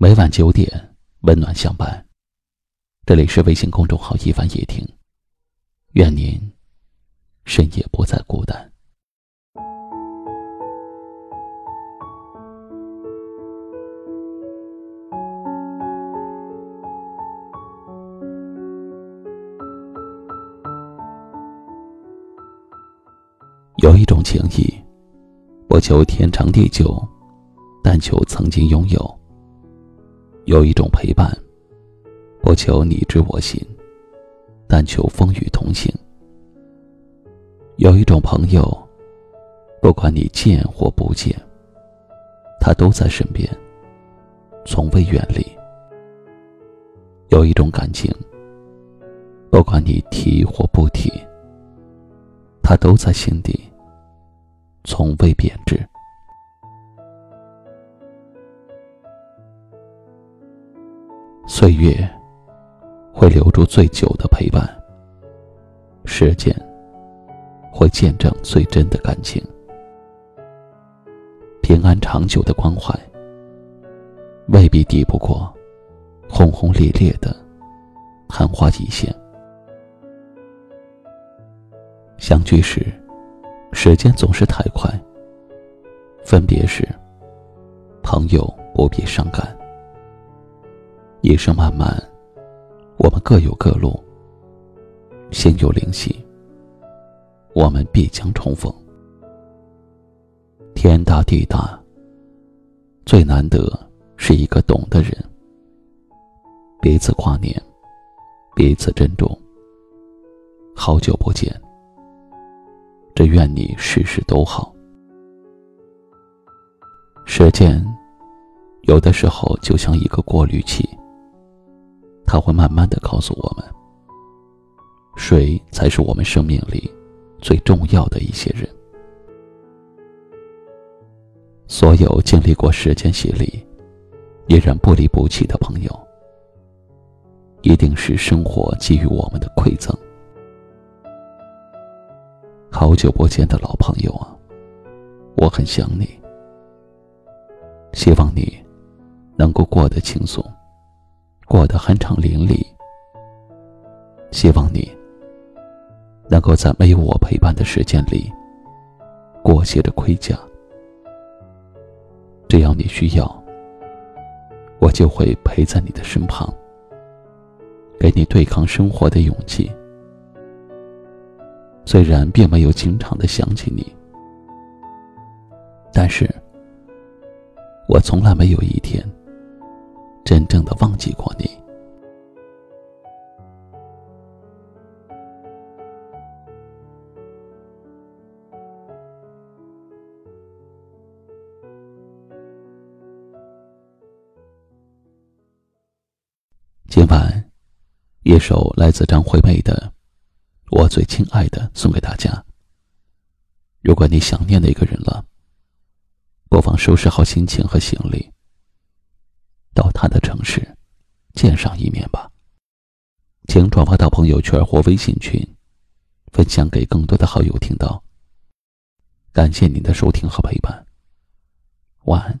每晚九点，温暖相伴。这里是微信公众号“一凡夜听”，愿您深夜不再孤单。有一种情谊，不求天长地久，但求曾经拥有。有一种陪伴，不求你知我心，但求风雨同行。有一种朋友，不管你见或不见，他都在身边，从未远离。有一种感情，不管你提或不提，他都在心底，从未贬值。岁月会留住最久的陪伴，时间会见证最真的感情。平安长久的关怀，未必抵不过轰轰烈烈的昙花一现。相聚时，时间总是太快；分别时，朋友不必伤感。一生漫漫，我们各有各路。心有灵犀，我们必将重逢。天大地大，最难得是一个懂的人。彼此挂念，彼此珍重。好久不见，只愿你事事都好。时间，有的时候就像一个过滤器。他会慢慢的告诉我们，谁才是我们生命里最重要的一些人。所有经历过时间洗礼，依然不离不弃的朋友，一定是生活给予我们的馈赠。好久不见的老朋友啊，我很想你，希望你能够过得轻松。过得酣畅淋漓，希望你能够在没有我陪伴的时间里裹挟着盔甲。只要你需要，我就会陪在你的身旁，给你对抗生活的勇气。虽然并没有经常的想起你，但是我从来没有一天。真正的忘记过你。今晚，一首来自张惠妹的《我最亲爱的》送给大家。如果你想念那个人了，不妨收拾好心情和行李。到他的城市，见上一面吧。请转发到朋友圈或微信群，分享给更多的好友听到。感谢您的收听和陪伴，晚安。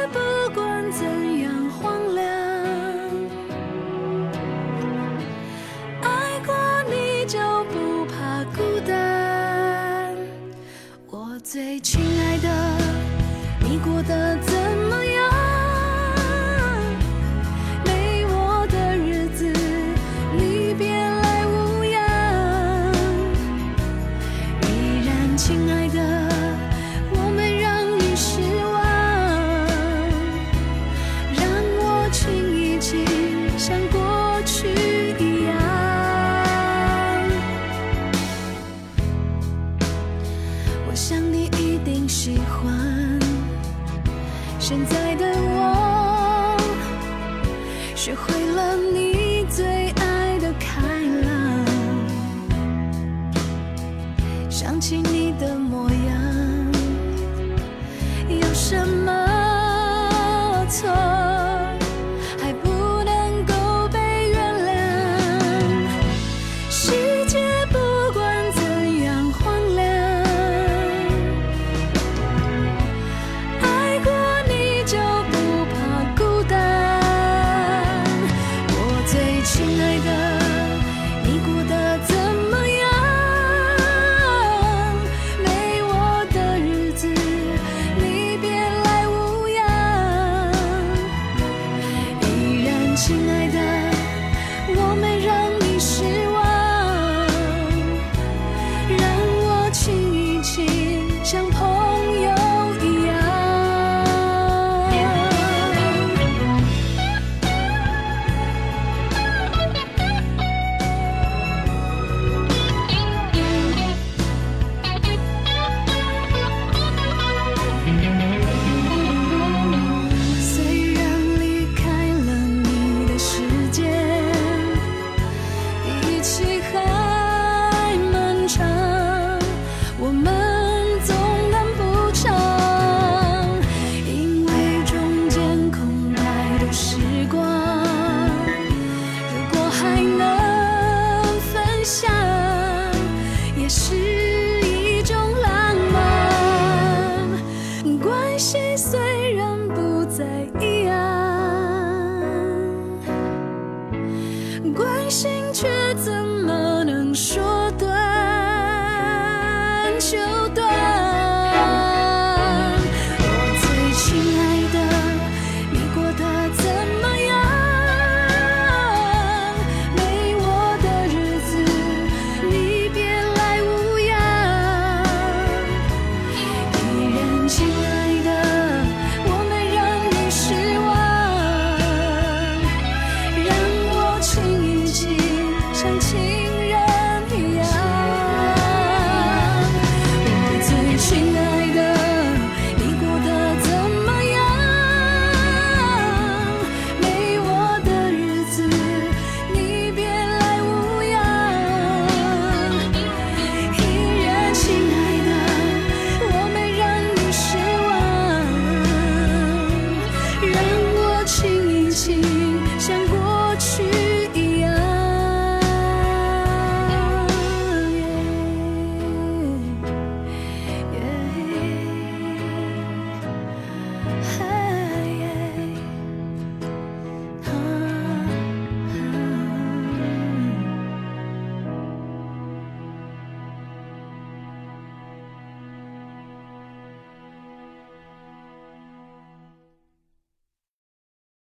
最亲爱的，你过得想起你的